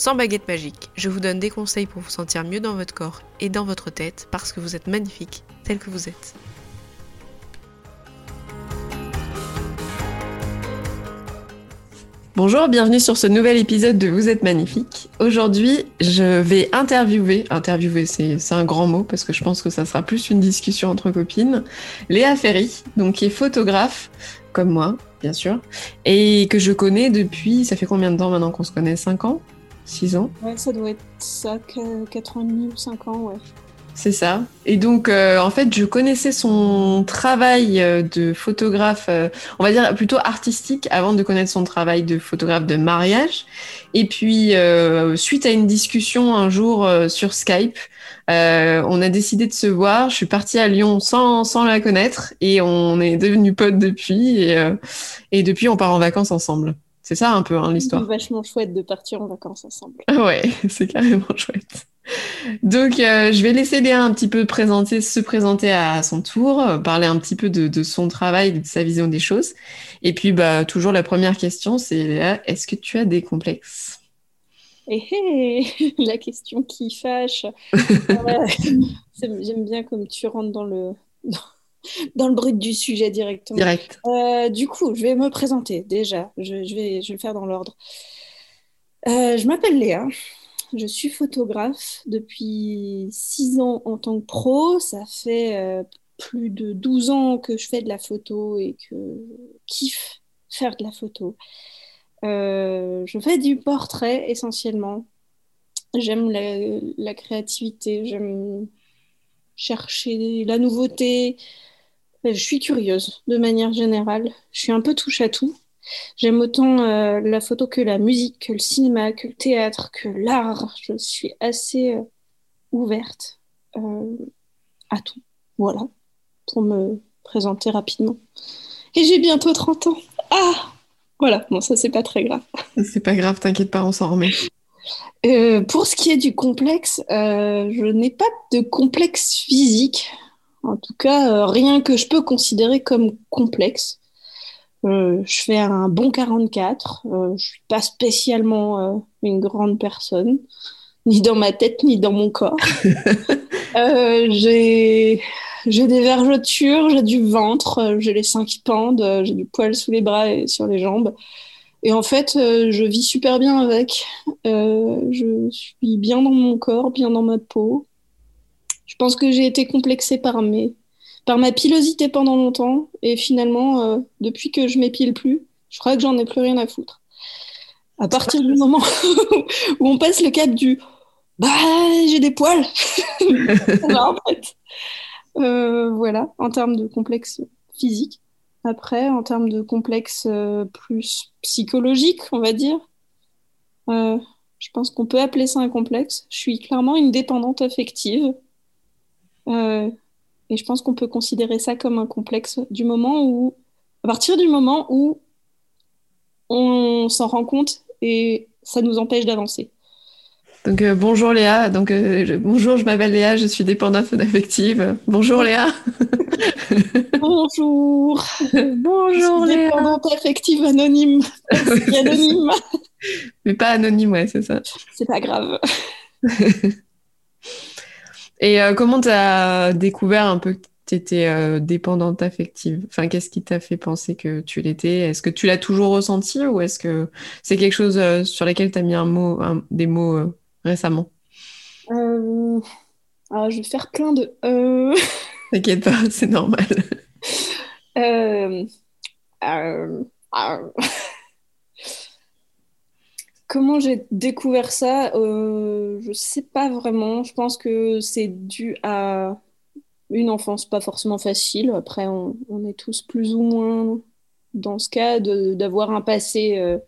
sans baguette magique. Je vous donne des conseils pour vous sentir mieux dans votre corps et dans votre tête parce que vous êtes magnifique tel que vous êtes. Bonjour, bienvenue sur ce nouvel épisode de Vous êtes magnifique. Aujourd'hui, je vais interviewer, interviewer c'est un grand mot parce que je pense que ça sera plus une discussion entre copines, Léa Ferry, donc qui est photographe comme moi, bien sûr, et que je connais depuis, ça fait combien de temps maintenant qu'on se connaît? 5 ans? 6 ans Ouais, ça doit être ça, 4 ans et demi ou 5 ans, ouais. C'est ça. Et donc, euh, en fait, je connaissais son travail euh, de photographe, euh, on va dire plutôt artistique, avant de connaître son travail de photographe de mariage. Et puis, suite à une discussion un jour sur Skype, on a décidé de se voir. Je suis partie à Lyon sans, sans la connaître et on est devenus potes depuis. Et, et depuis, on part en vacances ensemble. C'est ça un peu hein, l'histoire. C'est vachement chouette de partir en vacances ensemble. Ouais, c'est carrément chouette. Donc, euh, je vais laisser Léa un petit peu présenter, se présenter à son tour, euh, parler un petit peu de, son travail, de sa vision des choses. Et puis, bah, toujours la première question, c'est Léa, est-ce que tu as des complexes? Eh, eh, la question qui fâche. J'aime bien comme tu rentres dans le dans le brut du sujet directement. Direct. Euh, du coup, je vais me présenter déjà. Je, vais, je vais le faire dans l'ordre. Euh, je m'appelle Léa. Je suis photographe depuis 6 ans en tant que pro. Ça fait euh, plus de 12 ans que je fais de la photo et que kiffe faire de la photo. je fais du portrait essentiellement. J'aime la, la créativité, j'aime chercher la nouveauté, je suis curieuse de manière générale. Je suis un peu touche à tout. J'aime autant euh, la photo que la musique, que le cinéma, que le théâtre, que l'art. Je suis assez euh, ouverte euh, à tout. Voilà, pour me présenter rapidement. Et j'ai bientôt 30 ans. Ah Voilà, bon, ça, c'est pas très grave. C'est pas grave, t'inquiète pas, on s'en remet. pour ce qui est du complexe, je n'ai pas de complexe physique. En tout cas, euh, rien que je peux considérer comme complexe. Euh, je fais un bon 44. Euh, je suis pas spécialement une grande personne, ni dans ma tête, ni dans mon corps. j'ai j'ai des vergetures, j'ai du ventre, j'ai les seins qui pendent, j'ai du poil sous les bras et sur les jambes. Et en fait, je vis super bien avec. je suis bien dans mon corps, bien dans ma peau. Je pense que j'ai été complexée par, mes, par ma pilosité pendant longtemps. Et finalement, euh, depuis que je m'épile plus, je crois que j'en ai plus rien à foutre. À partir du moment où on passe le cap du bah j'ai des poils, en fait. Euh, voilà, en termes de complexe physique. Après, en termes de complexe euh, plus psychologique, on va dire, je pense qu'on peut appeler ça un complexe. Je suis clairement une dépendante affective. Euh, et je pense qu'on peut considérer ça comme un complexe du moment où, à partir du moment où on s'en rend compte et ça nous empêche d'avancer. Donc euh, bonjour Léa, donc euh, bonjour, je m'appelle Léa, je suis dépendante affective. Bonjour Léa. bonjour. bonjour je suis Dépendante affective anonyme. anonyme. Mais pas anonyme, ouais, c'est ça. C'est pas grave. Et euh, comment tu as découvert un peu que tu étais euh, dépendante affective? Enfin, qu'est-ce qui t'a fait penser que tu l'étais? Est-ce que tu l'as toujours ressenti ou est-ce que c'est quelque chose euh, sur lequel tu as mis un mot, des mots récemment? Alors, je vais faire plein de. T'inquiète pas, c'est normal. Comment j'ai découvert ça euh, Je sais pas vraiment. Je pense que c'est dû à une enfance pas forcément facile. Après, on, est tous plus ou moins dans ce cas d'avoir un passé euh,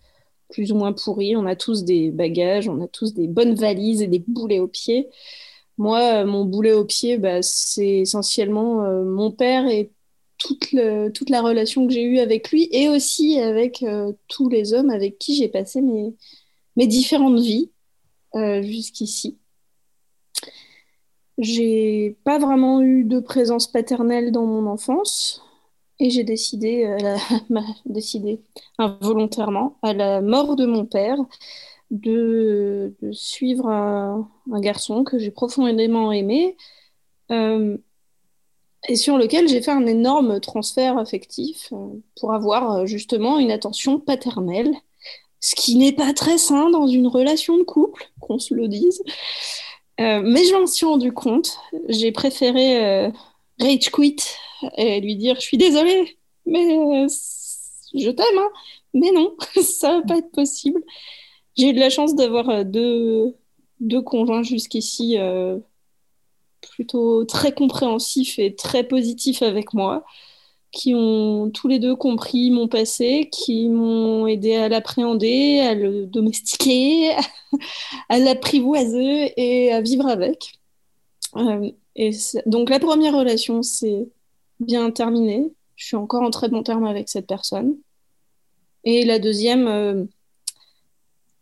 plus ou moins pourri. On a tous des bagages, on a tous des bonnes valises et des boulets aux pieds. Moi, mon boulet au pied, bah, c'est essentiellement mon père et toute la relation que j'ai eue avec lui et aussi avec tous les hommes avec qui j'ai passé mes, mes différentes vies jusqu'ici. J'ai pas vraiment eu de présence paternelle dans mon enfance et j'ai décidé, euh, décidé involontairement, à la mort de mon père, de, suivre un, garçon que j'ai profondément aimé euh, et sur lequel j'ai fait un énorme transfert affectif euh, pour avoir justement une attention paternelle, ce qui n'est pas très sain dans une relation de couple, qu'on se le dise. Euh, mais je m'en suis rendu compte. J'ai préféré euh, rage quit et lui dire Je suis désolée, mais euh, je t'aime, hein. mais non, ça va pas être possible. J'ai eu de la chance d'avoir deux, deux conjoints jusqu'ici plutôt très compréhensifs et très positifs avec moi qui ont tous les deux compris mon passé, qui m'ont aidé à l'appréhender, à le domestiquer, à l'apprivoiser et à vivre avec. Euh, donc la première relation, c'est bien terminé. Je suis encore en très bon terme avec cette personne. Et la deuxième, euh,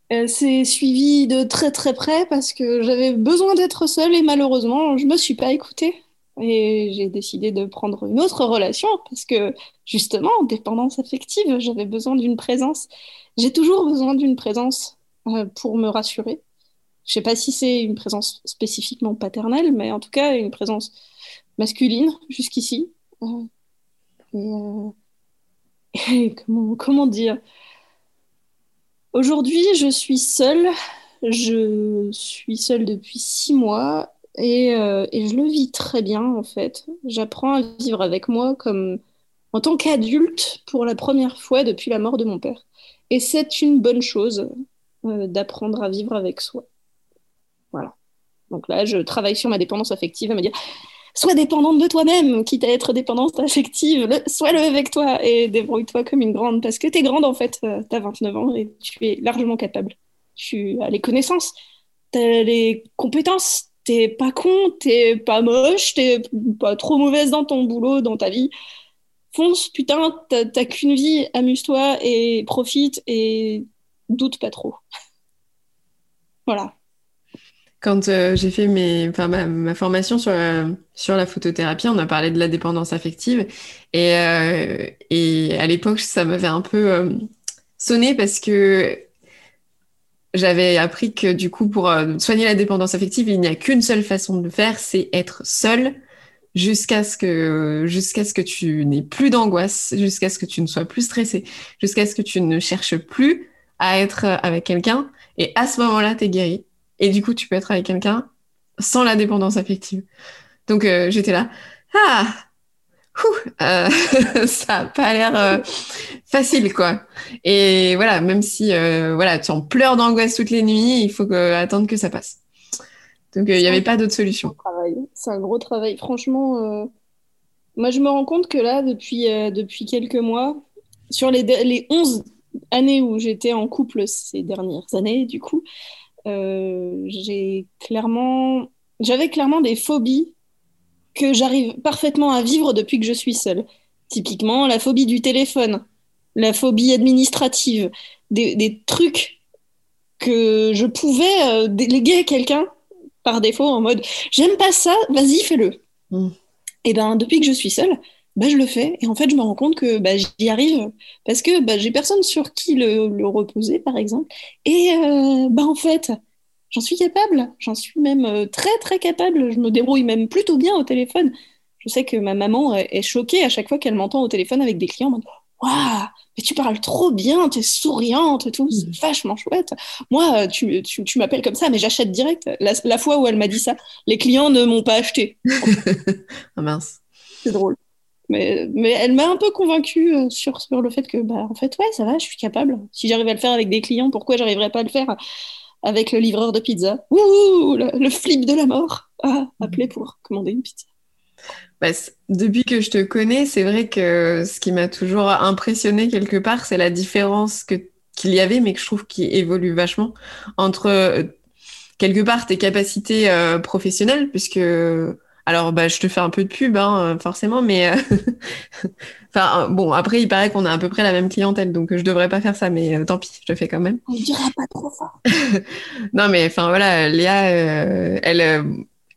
elle s'est suivie de très très près parce que j'avais besoin d'être seule et malheureusement, je ne me suis pas écoutée. Et j'ai décidé de prendre une autre relation parce que justement, dépendance affective, j'avais besoin d'une présence. J'ai toujours besoin d'une présence euh, pour me rassurer. Je sais pas si c'est une présence spécifiquement paternelle, mais en tout cas une présence masculine jusqu'ici. Euh, euh, et, comment, comment dire? Aujourd'hui, je suis seule. Je suis seule depuis six mois euh, et, je le vis très bien, en fait. J'apprends à vivre avec moi comme en tant qu'adulte pour la première fois depuis la mort de mon père. Et c'est une bonne chose euh, d'apprendre à vivre avec soi. Voilà. Donc là, je travaille sur ma dépendance affective à me dire sois dépendante de toi-même, quitte à être dépendante affective, sois-le avec toi et débrouille-toi comme une grande. Parce que tu es grande, en fait, tu as 29 ans et tu es largement capable. Tu as les connaissances, tu as les compétences, t'es pas con, t'es pas moche, t'es pas trop mauvaise dans ton boulot, dans ta vie. Fonce, putain, t'as qu'une vie, amuse-toi et profite et doute pas trop. voilà. Quand euh, j'ai fait ma, formation sur, sur la photothérapie, on a parlé de la dépendance affective. Et, euh, à l'époque, ça m'avait un peu euh, sonné parce que j'avais appris que du coup, pour euh, soigner la dépendance affective, il n'y a qu'une seule façon de le faire, c'est être seul jusqu'à ce que jusqu'à ce que tu n'aies plus d'angoisse, jusqu'à ce que tu ne sois plus stressé, jusqu'à ce que tu ne cherches plus à être avec quelqu'un. Et à ce moment-là, tu es guéri. Et du coup, tu peux être avec quelqu'un sans la dépendance affective. Donc, euh, j'étais là. Ah, euh, ça n'a pas l'air euh, facile, quoi. Et voilà, même si euh, voilà, tu en pleures d'angoisse toutes les nuits, il faut attendre que ça passe. Donc, il n'y avait pas d'autre solution. C'est un gros travail. Franchement, moi, je me rends compte que là, depuis, depuis quelques mois, sur les, les 11 années où j'étais en couple ces dernières années, du coup, j'ai clairement... J'avais clairement des phobies que j'arrive parfaitement à vivre depuis que je suis seule. Typiquement, la phobie du téléphone, la phobie administrative, des, trucs que je pouvais euh, déléguer à quelqu'un par défaut en mode j'aime pas ça, vas-y, fais-le. Mm. Et ben depuis que je suis seule, bah, je le fais. Et en fait, je me rends compte que bah, j'y arrive parce que bah, j'ai personne sur qui le, reposer, par exemple. Et euh, bah, en fait, J'en suis capable, j'en suis même euh, très très capable, je me débrouille même plutôt bien au téléphone. Je sais que ma maman est choquée à chaque fois qu'elle m'entend au téléphone avec des clients. Waouh, mais tu parles trop bien, t'es souriante et tout, c'est mm. vachement chouette. Moi, euh, tu, tu, m'appelles comme ça, mais j'achète direct. La, fois où elle m'a dit ça, les clients ne m'ont pas acheté. ah mince. C'est drôle. Mais, mais elle m'a un peu convaincue euh, sur, sur le fait que, bah, en fait, ouais, ça va, je suis capable. Si j'arrive à le faire avec des clients, pourquoi j'arriverais pas à le faire? Avec le livreur de pizza. Ouh, le, flip de la mort. Ah, appelé pour commander une pizza. Bah, depuis que je te connais, c'est vrai que ce qui m'a toujours impressionné quelque part, c'est la différence que qu'il y avait, mais que je trouve qui évolue vachement entre euh, quelque part tes capacités professionnelles, puisque alors, bah, je te fais un peu de pub, hein, forcément, mais enfin, bon, après, il paraît qu'on a à peu près la même clientèle, donc je devrais pas faire ça, mais tant pis, je le fais quand même. On dirait pas trop fort. non, mais enfin voilà, Léa, elle,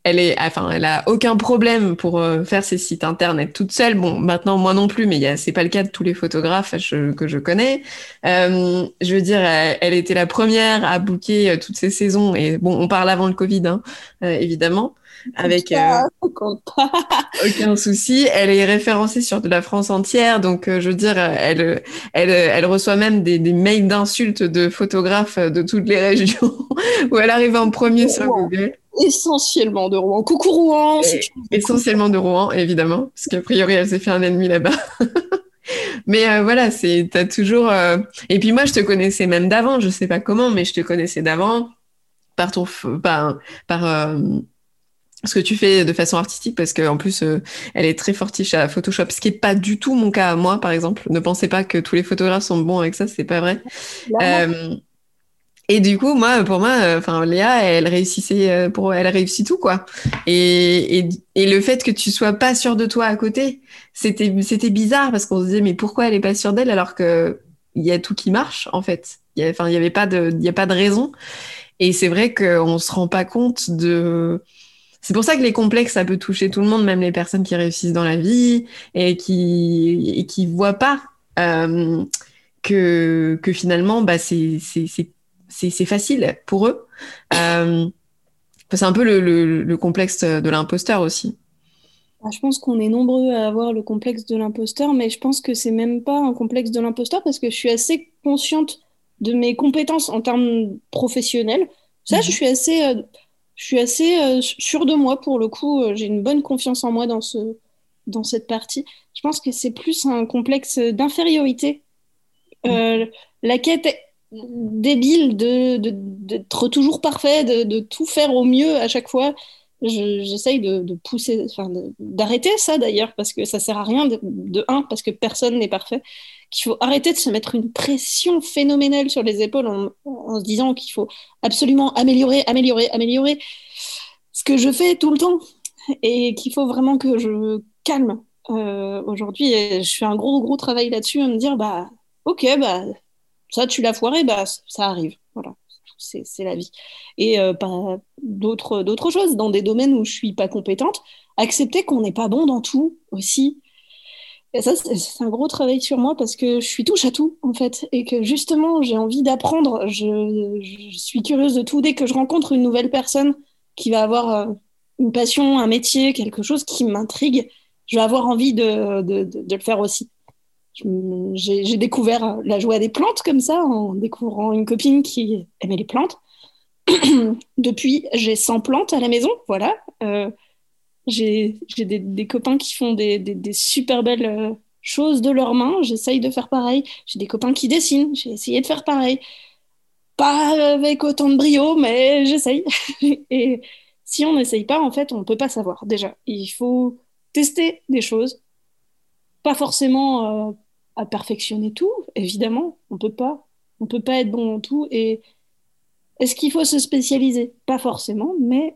elle est, enfin, elle a aucun problème pour euh, faire ses sites internet toute seule. Bon, maintenant moi non plus, mais c'est pas le cas de tous les photographes que je connais. Euh, je veux dire, elle, était la première à booker euh, toutes ces saisons. Et bon, on parle avant le Covid, hein, évidemment avec euh, aucun souci. Elle est référencée sur de la France entière, donc je veux dire, elle, elle, elle reçoit même des, des mails d'insultes de photographes de toutes les régions où elle arrive en premier sur Google essentiellement de Rouen. Coucou Rouen Essentiellement de Rouen, évidemment, parce qu'a priori, elle s'est fait un ennemi là-bas. mais euh, voilà, c'est t'as toujours. Euh, et puis moi, je te connaissais même d'avant. Je sais pas comment, mais je te connaissais d'avant par ton par par euh, ce que tu fais de façon artistique, parce qu'en plus, elle est très fortiche à Photoshop, ce qui est pas du tout mon cas à moi, par exemple. Ne pensez pas que tous les photographes sont bons avec ça, c'est pas vrai. Et du coup, moi, pour moi, euh, enfin, Léa, elle réussissait, euh, pour, elle réussit tout, quoi. Et, et, et, le fait que tu sois pas sûr de toi à côté, c'était, c'était bizarre parce qu'on se disait, mais pourquoi elle est pas sûre d'elle alors que il y a tout qui marche, en fait. Enfin, il y avait pas de, il y a pas de raison. Et c'est vrai qu'on se rend pas compte de, c'est pour ça que les complexes, ça peut toucher tout le monde, même les personnes qui réussissent dans la vie et qui, et qui voient pas, euh, que, que finalement, bah, c'est, c'est, c'est c'est facile pour eux. Euh, c'est un peu le, complexe de l'imposteur aussi. Bah, je pense qu'on est nombreux à avoir le complexe de l'imposteur, mais je pense que c'est même pas un complexe de l'imposteur parce que je suis assez consciente de mes compétences en termes professionnels. Ça, je mhm. suis assez, euh, je suis assez euh, sûre de moi pour le coup. j'ai une bonne confiance en moi dans ce, dans cette partie. Je pense que c'est plus un complexe d'infériorité. Mhm. la quête débile de, d'être toujours parfait, de, tout faire au mieux à chaque fois. J'essaye de, pousser, enfin, d'arrêter ça d'ailleurs, parce que ça sert à rien de, un, parce que personne n'est parfait, qu'il faut arrêter de se mettre une pression phénoménale sur les épaules en, se disant qu'il faut absolument améliorer, améliorer, améliorer ce que je fais tout le temps, et qu'il faut vraiment que je calme. Euh, aujourd'hui, je fais un gros, gros travail là-dessus, à me dire, bah, ok, bah, ça, tu l'as foiré, bah, ça arrive. C'est la vie. Et euh, d'autres choses, dans des domaines où je suis pas compétente, accepter qu'on n'est pas bon dans tout aussi. Et ça, c'est un gros travail sur moi parce que je suis touche à tout, en fait. Et que justement, j'ai envie d'apprendre. Je, suis curieuse de tout. Dès que je rencontre une nouvelle personne qui va avoir euh, une passion, un métier, quelque chose qui m'intrigue, je vais avoir envie de, de, le faire aussi j'ai découvert la joie des plantes comme ça, en découvrant une copine qui aimait les plantes. Depuis, j'ai 100 plantes à la maison, voilà. Euh, j'ai des, copains qui font des, des, super belles euh, choses de leurs mains, j'essaye de faire pareil. J'ai des copains qui dessinent, j'ai essayé de faire pareil. Pas avec autant de brio, mais j'essaye. Et si on n'essaye pas, en fait, on ne peut pas savoir déjà. Il faut tester des choses, pas forcément euh, à perfectionner tout, évidemment. On peut pas. On peut pas être bon en tout. Et est-ce qu'il faut se spécialiser? Pas forcément, mais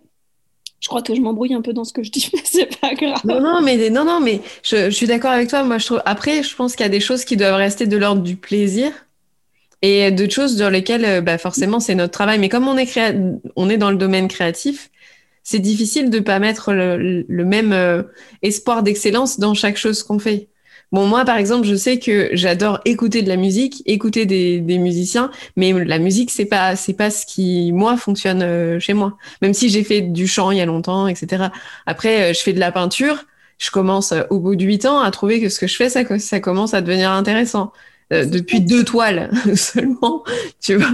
je crois que je m'embrouille un peu dans ce que je dis, mais c'est pas grave. Non, non, mais, non, non, mais je, suis d'accord avec toi. Moi, je trouve... Après, je pense qu'il y a des choses qui doivent rester de l'ordre du plaisir et d'autres choses dans lesquelles, euh, bah, forcément, c'est notre travail. Mais comme on est, on est dans le domaine créatif, c'est difficile de pas mettre le, même euh, espoir d'excellence dans chaque chose qu'on fait. Bon, moi, par exemple, je sais que j'adore écouter de la musique, écouter des, des musiciens, mais la musique, c'est pas, c'est pas ce qui, moi, fonctionne euh, chez moi. Même si j'ai fait du chant il y a longtemps, etc. Après, euh, je fais de la peinture. Je commence, euh, au bout de huit ans, à trouver que ce que je fais, ça, ça commence à devenir intéressant. depuis deux toiles seulement, tu vois.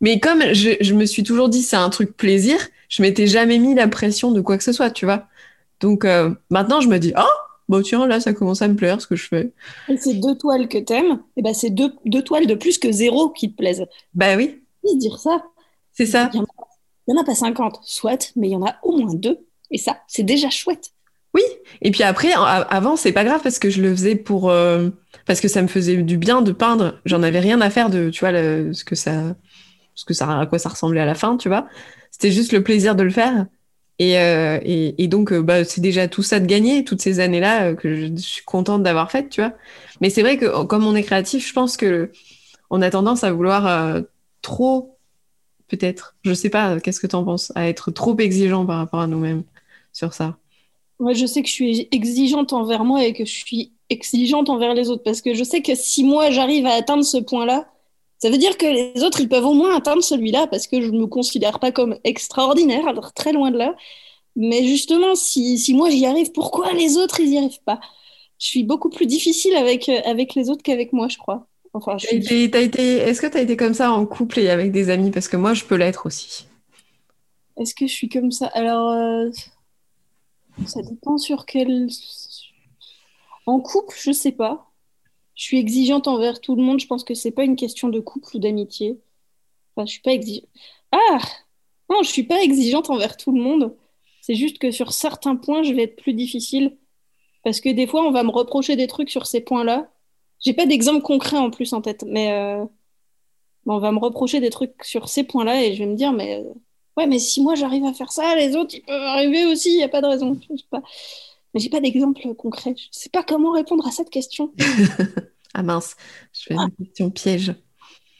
Mais comme je, je me suis toujours dit, c'est un truc plaisir, je m'étais jamais mis la pression de quoi que ce soit, tu vois. Donc maintenant, je me dis, oh, bon tiens, là, ça commence à me plaire ce que je fais. Et ces deux toiles que t'aimes, et eh ben, c'est deux, deux toiles de plus que zéro qui te plaisent. Bah oui. dire ça? C'est ça. Il n'y en, a pas 50, soit, mais il y en a au moins deux. Et ça, c'est déjà chouette. Oui, et puis après, avant, c'est pas grave parce que je le faisais pour. Euh, parce que ça me faisait du bien de peindre. J'en avais rien à faire de, tu vois, ce que ça parce que ça, à quoi ça ressemblait à la fin, tu vois. C'était juste le plaisir de le faire. Et, euh, et, et, donc, euh, bah, c'est déjà tout ça de gagner, toutes ces années-là que je suis contente d'avoir faites, tu vois. Mais c'est vrai que comme on est créatif, je pense que on a tendance à vouloir trop, peut-être, je sais pas, qu'est-ce que tu en penses, à être trop exigeant par rapport à nous-mêmes sur ça. Moi, je sais que je suis exigeante envers moi et que je suis exigeante envers les autres parce que je sais que si moi j'arrive à atteindre ce point-là, ça veut dire que les autres ils peuvent au moins atteindre celui-là parce que je ne me considère pas comme extraordinaire, alors très loin de là. Mais justement, si, si moi j'y arrive, pourquoi les autres ils n'y arrivent pas? Je suis beaucoup plus difficile avec, avec les autres qu'avec moi, je crois. Enfin, je été, Est-ce que tu as été comme ça en couple et avec des amis? Parce que moi, je peux l'être aussi. Est-ce que je suis comme ça? Alors, euh, ça dépend sur quel en couple, je sais pas. Je suis exigeante envers tout le monde. Je pense que c'est pas une question de couple ou d'amitié. Enfin, je suis pas. Ah Non, je suis pas exigeante envers tout le monde. C'est juste que sur certains points, je vais être plus difficile. Parce que des fois, on va me reprocher des trucs sur ces points-là. J'ai pas d'exemple concret en plus en tête, mais euh, on va me reprocher des trucs sur ces points-là et je vais me dire, mais ouais, mais si moi j'arrive à faire ça, les autres ils peuvent arriver aussi, il n'y a pas de raison. Je sais pas. Mais j'ai pas d'exemple concret. Je sais pas comment répondre à cette question. ah mince, je fais une question piège.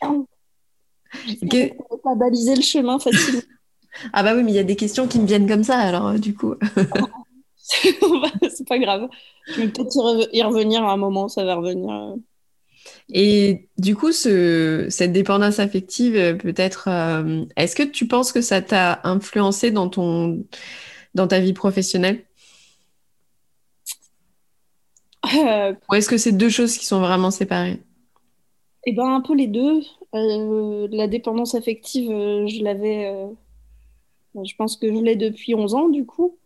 Ne pas baliser le chemin facilement. ah bah oui, mais il y a des questions qui me viennent comme ça, alors euh, du coup. c'est pas grave. Je vais peut-être y revenir à un moment, ça va revenir. Et du coup, ce, cette dépendance affective, euh, peut-être, euh, est-ce que tu penses que ça t'a influencé dans, ton, dans ta vie professionnelle? Euh, Ou est-ce que c'est deux choses qui sont vraiment séparées? Eh ben un peu les deux. Euh, la dépendance affective, euh, je l'avais, je pense que je l'ai depuis 11 ans du coup.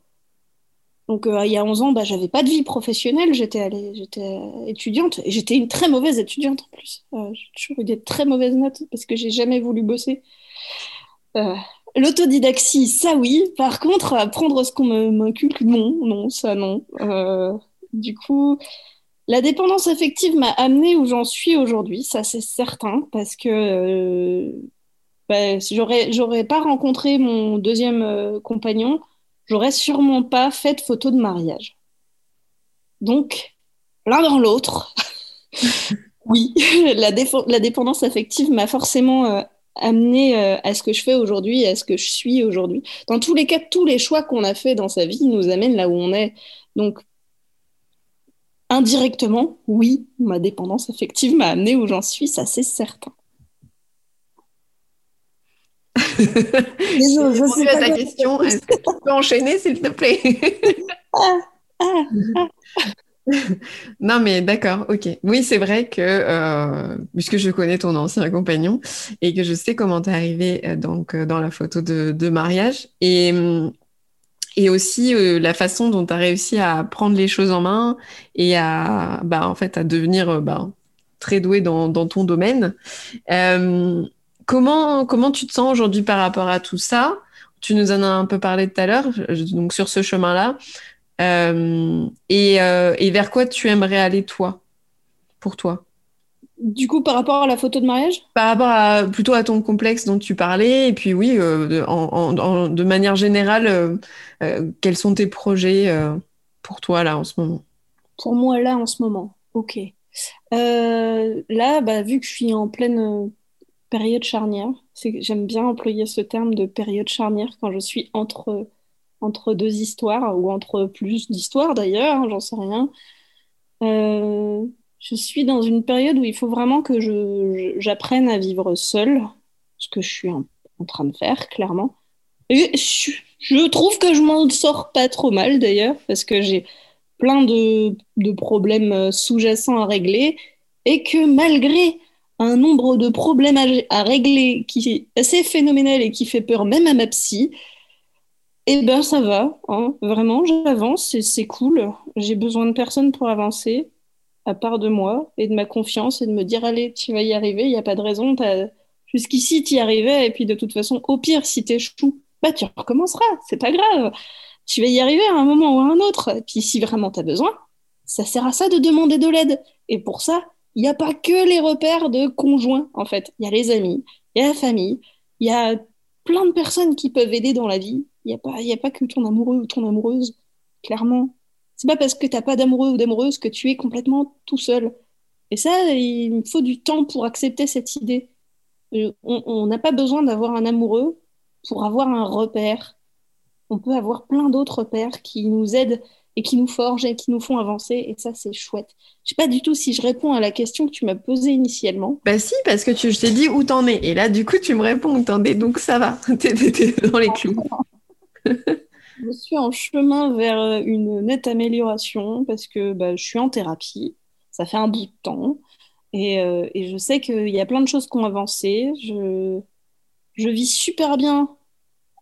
Donc il y a 11 ans, bah, j'avais pas de vie professionnelle, j'étais j'étais étudiante et j'étais une très mauvaise étudiante en plus. j'ai toujours eu des très mauvaises notes parce que j'ai jamais voulu bosser. L'autodidaxie, ça oui. Par contre, apprendre ce qu'on m'inculque, non, non, ça non. Du coup, la dépendance affective m'a amené où j'en suis aujourd'hui, ça c'est certain, parce que euh, bah, j'aurais, j'aurais pas rencontré mon deuxième euh, compagnon, j'aurais sûrement pas fait de photo de mariage. Donc, l'un dans l'autre, oui, la, dépendance affective m'a forcément euh, amené à ce que je fais aujourd'hui, à ce que je suis aujourd'hui. Dans tous les cas, tous les choix qu'on a fait dans sa vie nous amènent là où on est. Donc, indirectement, oui, ma dépendance affective m'a amené où j'en suis, ça c'est certain. je, je sais à ta question. Est-ce que tu peux enchaîner, s'il te plaît? Ah, ah, ah. Non, mais d'accord, ok. Oui, c'est vrai que, euh, puisque je connais ton ancien compagnon et que je sais comment tu es arrivé euh, donc, euh, dans la photo de, de mariage, et hum, et aussi euh, la façon dont tu as réussi à prendre les choses en main et à, bah, en fait, à devenir euh, bah, très doué dans, dans ton domaine. Euh, comment, comment tu te sens aujourd'hui par rapport à tout ça? Tu nous en as un peu parlé tout à l'heure, donc sur ce chemin-là. Et, et vers quoi tu aimerais aller, toi, pour toi? Du coup, par rapport à la photo de mariage? Par rapport à, plutôt à ton complexe dont tu parlais, et puis oui, euh, de, en, de, manière générale, euh, euh, quels sont tes projets pour toi là en ce moment? Pour moi là en ce moment, ok. là, bah, vu que je suis en pleine période charnière, j'aime bien employer ce terme de période charnière quand je suis entre, entre deux histoires, ou entre plus d'histoires d'ailleurs, hein, j'en sais rien je suis dans une période où il faut vraiment que j'apprenne à vivre seule, ce que je suis en, train de faire, clairement. Et je, trouve que je m'en sors pas trop mal, d'ailleurs, parce que j'ai plein de, problèmes euh, sous-jacents à régler, et que malgré un nombre de problèmes à, régler qui est assez phénoménal et qui fait peur même à ma psy, eh ben ça va, hein. vraiment, j'avance, c'est cool. J'ai besoin de personne pour avancer à part de moi et de ma confiance et de me dire allez, tu vas y arriver, il n'y a pas de raison, jusqu'ici tu y arrivais et puis de toute façon, au pire, si tu échoues, bah tu recommenceras, c'est pas grave. Tu vas y arriver à un moment ou à un autre. Et puis si vraiment tu as besoin, ça sert à ça de demander de l'aide. Et pour ça, il n'y a pas que les repères de conjoints, en fait. Il y a les amis, il y a la famille, Il y a plein de personnes qui peuvent aider dans la vie. Il n'y a, pas, a pas que ton amoureux ou ton amoureuse, clairement. C'est pas parce que tu n'as pas d'amoureux ou d'amoureuse que tu es complètement tout seul. Et ça, il faut du temps pour accepter cette idée. Euh, on n'a pas besoin d'avoir un amoureux pour avoir un repère. On peut avoir plein d'autres repères qui nous aident et qui nous forgent et qui nous font avancer. Et ça, c'est chouette. Je sais pas du tout si je réponds à la question que tu m'as posée initialement. Bah si, parce que tu, je t'ai dit où t'en es. Et là, du coup, tu me réponds où t'en es. Donc ça va. T'es, dans les clous. je suis en chemin vers une nette amélioration parce que bah, je suis en thérapie. Ça fait un bout de temps. Et, euh, et je sais qu'il y a plein de choses qui ont avancé. Je, vis super bien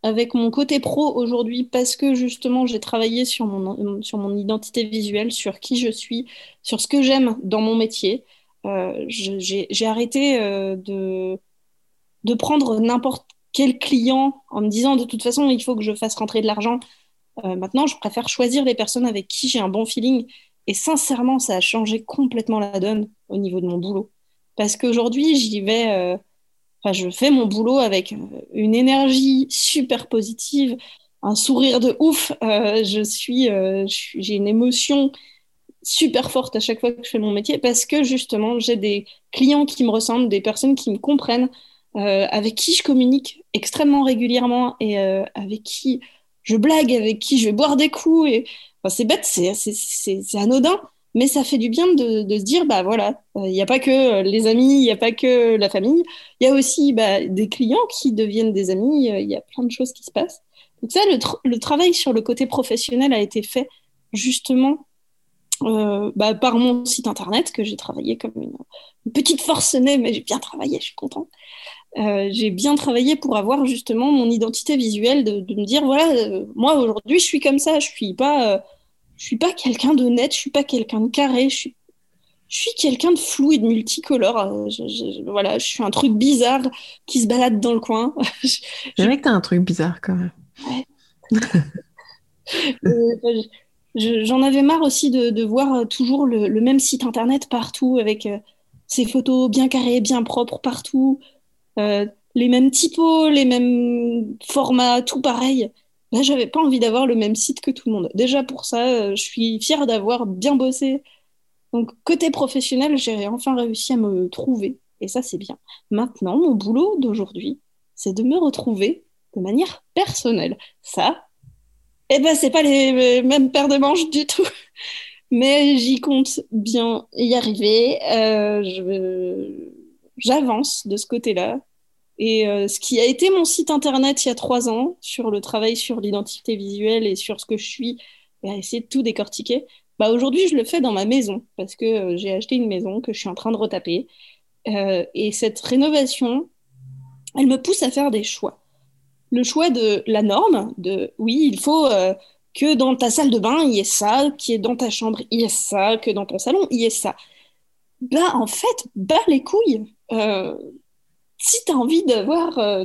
avec mon côté pro aujourd'hui parce que justement j'ai travaillé sur mon, identité visuelle, sur qui je suis, sur ce que j'aime dans mon métier. Euh, j'ai arrêté euh, de, de prendre n'importe quel client en me disant de toute façon il faut que je fasse rentrer de l'argent. Euh, maintenant, je préfère choisir les personnes avec qui j'ai un bon feeling. Et sincèrement, ça a changé complètement la donne au niveau de mon boulot. Parce qu'aujourd'hui, j'y vais je fais mon boulot avec euh, une énergie super positive, un sourire de ouf. Euh, je suis, euh, j'ai une émotion super forte à chaque fois que je fais mon métier parce que justement, j'ai des clients qui me ressemblent, des personnes qui me comprennent, avec qui je communique extrêmement régulièrement et avec qui je blague, avec qui je vais boire des coups. Et c'est bête, c'est anodin, mais ça fait du bien de, se dire, bah voilà, il euh, n'y a pas que euh, les amis, il n'y a pas que la famille, il y a aussi bah, des clients qui deviennent des amis, euh, il y a plein de choses qui se passent. Donc ça, le, travail sur le côté professionnel a été fait justement bah, par mon site internet que j'ai travaillé comme une, petite forcenée, mais j'ai bien travaillé, je suis contente. J'ai bien travaillé pour avoir justement mon identité visuelle, de, me dire voilà, moi aujourd'hui je suis comme ça, je suis pas je suis pas quelqu'un de net, je suis pas quelqu'un de carré, je suis, je suis quelqu'un de flou et de multicolore. Euh, voilà, je suis un truc bizarre qui se balade dans le coin. J'aime que t'as un truc bizarre quand même. Euh, j'en avais marre aussi de, voir toujours le, même site internet partout avec euh, ces photos bien carrées, bien propres partout, les mêmes typos, les mêmes formats, tout pareil. Là, j'avais pas envie d'avoir le même site que tout le monde. Déjà pour ça, euh, je suis fière d'avoir bien bossé. Donc côté professionnel, j'ai enfin réussi à me trouver et ça c'est bien. Maintenant, mon boulot d'aujourd'hui, c'est de me retrouver de manière personnelle. Ça, eh ben c'est pas les mêmes paires de manches du tout. Mais j'y compte bien y arriver. Euh, j'avance de ce côté-là. Et euh, ce qui a été mon site internet il y a trois ans, sur le travail sur l'identité visuelle et sur ce que je suis, et à essayer de tout décortiquer, bah aujourd'hui je le fais dans ma maison, parce que euh, j'ai acheté une maison que je suis en train de retaper. Euh, et cette rénovation, elle me pousse à faire des choix. Le choix de la norme, de oui, il faut que dans ta salle de bain, il y ait ça, qui est dans ta chambre, il y ait ça, que dans ton salon, il y ait ça. Bah, en fait, bas les couilles si tu as envie d'avoir euh,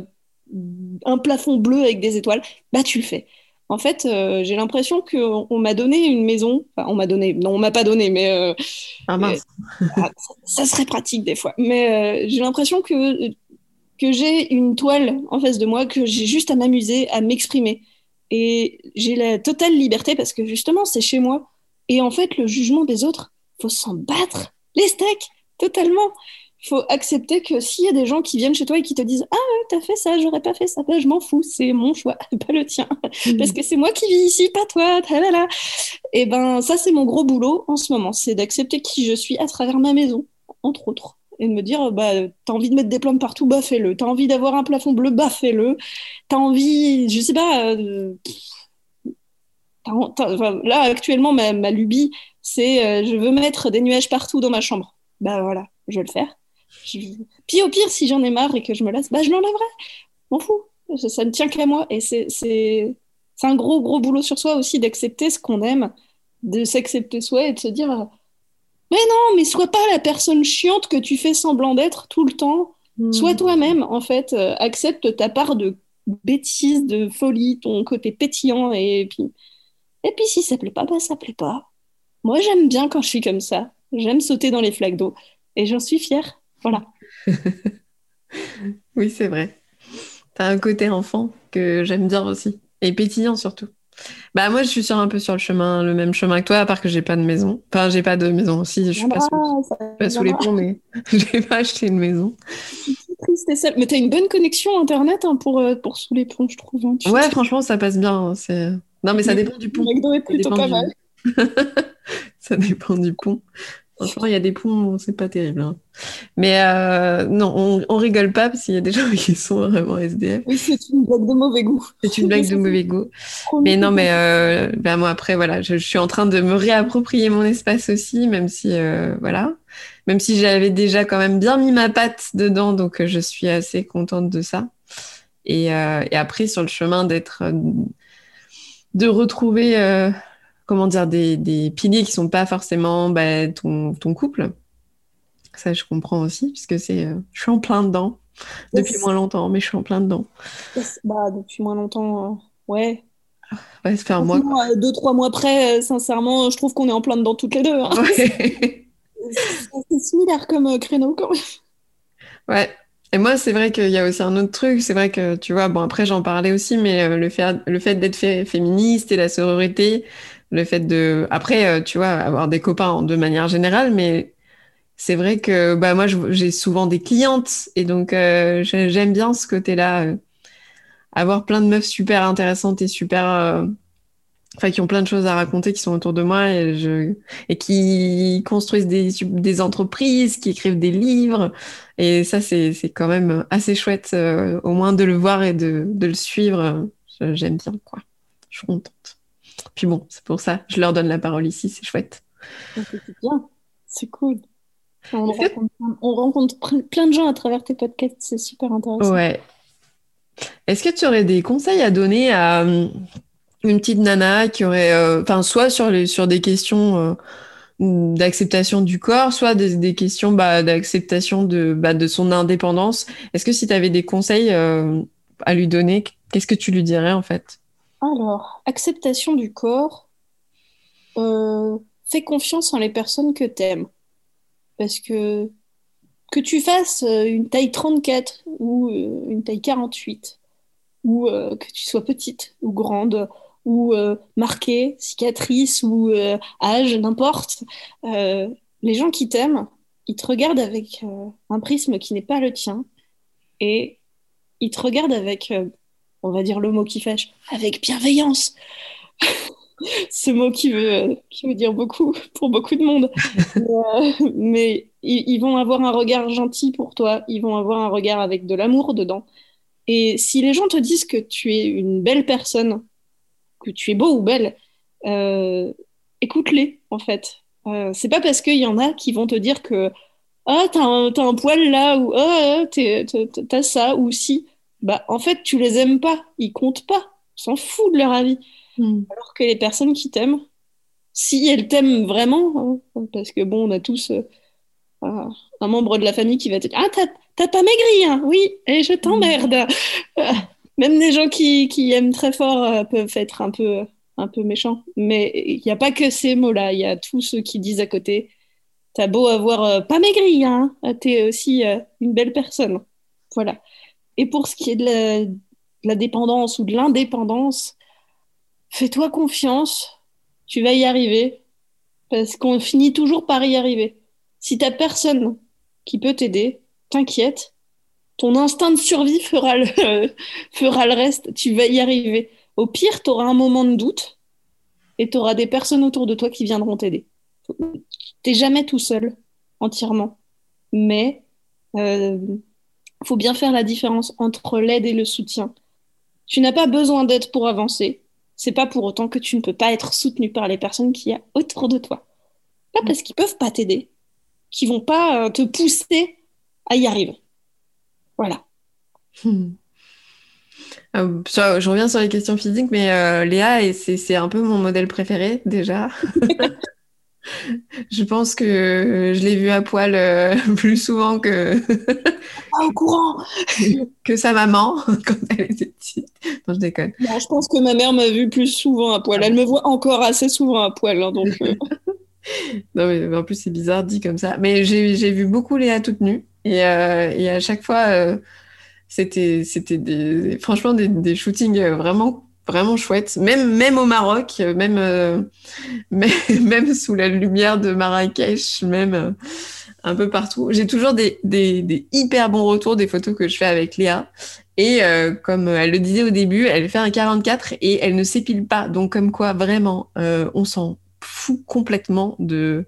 un plafond bleu avec des étoiles, bah tu le fais. En fait, euh, j'ai l'impression qu'on m'a donné une maison. Enfin, on m'a donné. Non, on m'a pas donné, mais. Euh, ah mince. Ah, ça, serait pratique des fois. Mais j'ai l'impression que, que j'ai une toile en face de moi, que j'ai juste à m'amuser, à m'exprimer. Et j'ai la totale liberté parce que justement, c'est chez moi. Et en fait, le jugement des autres, faut s'en battre les steaks, totalement faut accepter que s'il y a des gens qui viennent chez toi et qui te disent Ah, t'as fait ça, j'aurais pas fait ça, ben, je m'en fous, c'est mon choix, pas le tien. Mhm. Parce que c'est moi qui vis ici, pas toi. Et eh ben, ça, c'est mon gros boulot en ce moment, c'est d'accepter qui je suis à travers ma maison, entre autres. Et de me dire, bah, t'as envie de mettre des plantes partout, bah fais-le. T'as envie d'avoir un plafond bleu, bah fais-le. T'as envie, je sais pas, euh, là actuellement, ma, ma lubie, c'est euh, je veux mettre des nuages partout dans ma chambre. Bah voilà, je vais le faire. Puis au pire, si j'en ai marre et que je me lasse, bah, je l'enlèverai. M'en fous. Ça, ne tient qu'à moi. Et c'est un gros, gros boulot sur soi aussi d'accepter ce qu'on aime, de s'accepter soi et de se dire Mais non, mais sois pas la personne chiante que tu fais semblant d'être tout le temps. Hmm. Sois toi-même, en fait. Euh, accepte ta part de bêtise, de folie, ton côté pétillant. Et puis, et puis si ça plaît pas, bah ça plaît pas. Moi, j'aime bien quand je suis comme ça. J'aime sauter dans les flaques d'eau. Et j'en suis fière. Voilà. oui, c'est vrai. T'as un côté enfant que j'aime bien aussi. Et pétillant surtout. Bah moi je suis sur un peu sur le chemin, le même chemin que toi, à part que j'ai pas de maison. Enfin j'ai pas de maison aussi, je suis pas, sous, pas sous les ponts, mais j'ai pas acheté une maison. Triste et seule. Mais t'as une bonne connexion internet hein, pour, euh, pour sous les ponts, je trouve. Hein. Ouais, franchement ça passe bien. Hein, c'est... Non mais ça dépend du pont. McDo est plutôt pas mal. ça dépend du pont. Franchement, il y a des ponts, c'est pas terrible. Hein. Mais euh, non, on, on, rigole pas parce qu'il y a des gens qui sont vraiment SDF. Oui, c'est une blague de mauvais goût. C'est une blague de mauvais goût. mais non, mais euh, ben moi après, voilà, je, je, suis en train de me réapproprier mon espace aussi, même si, euh, voilà, même si j'avais déjà quand même bien mis ma patte dedans, donc je suis assez contente de ça. Et, et après, sur le chemin d'être, de retrouver comment dire, des, des piliers qui sont pas forcément bah, ton, ton, couple. Ça, je comprends aussi, puisque c'est, euh, je suis en plein dedans depuis moins longtemps, mais je suis en plein dedans. Bah, depuis moins longtemps, euh, ouais. Ouais, ça fait un mois. Euh, deux, trois mois près, sincèrement, je trouve qu'on est en plein dedans toutes les deux. Hein. c'est similaire comme créneau quand même. Ouais, et moi, c'est vrai qu'il y a aussi un autre truc. C'est vrai que, tu vois, bon, après, j'en parlais aussi, mais le fait, le fait d'être féministe et la sororité, le fait de, après, euh, tu vois, avoir des copains de manière générale, mais c'est vrai que bah, moi, j'ai souvent des clientes et donc euh, j'aime bien ce côté-là. Euh, avoir plein de meufs super intéressantes et super. Enfin, qui ont plein de choses à raconter, qui sont autour de moi et, je, et qui construisent des, des entreprises, qui écrivent des livres. Et ça, c'est quand même assez chouette, au moins de le voir et de, de le suivre. J'aime bien, quoi. Je suis contente. Puis bon, c'est pour ça, je leur donne la parole ici, c'est chouette. C'est bien, c'est cool. On rencontre, plein de gens à travers tes podcasts, c'est super intéressant. Ouais. Est-ce que tu aurais des conseils à donner à hum, une petite nana qui aurait, euh, enfin, soit sur, les, sur des questions euh, d'acceptation du corps, soit des, questions bah, d'acceptation de, bah, de son indépendance? Est-ce que si tu avais des conseils euh, à lui donner, qu'est-ce que tu lui dirais en fait? Alors, acceptation du corps. Euh, fais confiance en les personnes que t'aimes. Parce que que tu fasses euh, une taille 34 ou euh, une taille 48, ou que tu sois petite ou grande, ou marquée, cicatrice ou âge, n'importe, les gens qui t'aiment, ils te regardent avec un prisme qui n'est pas le tien et ils te regardent avec on va dire le mot qui fâche, avec bienveillance. Ce mot qui veut, qui veut dire beaucoup pour beaucoup de monde. mais, euh, ils, vont avoir un regard gentil pour toi, ils vont avoir un regard avec de l'amour dedans. Et si les gens te disent que tu es une belle personne, que tu es beau ou belle, euh, écoute-les en fait. Euh, c'est pas parce qu'il y en a qui vont te dire que ah, t'as un, as un poil là, ou ah, t'as ça, ou si bah, en fait, tu les aimes pas, ils comptent pas, s'en foutent de leur avis. Hmm. Alors que les personnes qui t'aiment, si elles t'aiment vraiment, hein, parce que bon, on a tous euh, un membre de la famille qui va te dire Ah, t'as pas maigri, hein oui, et je t'emmerde. Hmm. même des gens qui, qui aiment très fort euh, peuvent être un peu, un peu méchants. Mais il n'y a pas que ces mots-là, il y a tous ceux qui disent à côté T'as beau avoir euh, pas maigri, hein, t'es aussi une belle personne. Voilà. Et pour ce qui est de la, dépendance ou de l'indépendance, fais-toi confiance, tu vas y arriver, parce qu'on finit toujours par y arriver. Si t'as personne qui peut t'aider, t'inquiète, ton instinct de survie fera le, fera reste, tu vas y arriver. Au pire, tu auras un moment de doute et tu auras des personnes autour de toi qui viendront t'aider. T'es jamais tout seul, entièrement. Mais euh, faut bien faire la différence entre l'aide et le soutien. Tu n'as pas besoin d'aide pour avancer. C'est pas pour autant que tu ne peux pas être soutenu par les personnes qui y a autour de toi. Pas parce qu'ils peuvent pas t'aider, qu'ils vont pas euh, te pousser à y arriver. Voilà. Euh, je reviens sur les questions physiques, mais euh, Léa, c'est un peu mon modèle préféré déjà. Je pense que je l'ai vue à poil euh, plus souvent que. Pas au courant Que sa maman quand elle était petite. Non, je déconne. je pense que ma mère m'a vue plus souvent à poil. Elle me voit encore assez souvent à poil. Hein, donc, euh. non, mais en plus, c'est bizarre dit comme ça. Mais j'ai vu beaucoup Léa toute nue. Et, euh, et à chaque fois, C'était, c'était des, franchement des, des shootings vraiment vraiment chouettes. Même, même au Maroc, même, même, même sous la lumière de Marrakech, même un peu partout. J'ai toujours des, des, des, hyper bons retours des photos que je fais avec Léa. Et euh, comme elle le disait au début, elle fait un 44 et elle ne s'épile pas. Donc comme quoi, vraiment, euh, on s'en fout complètement de,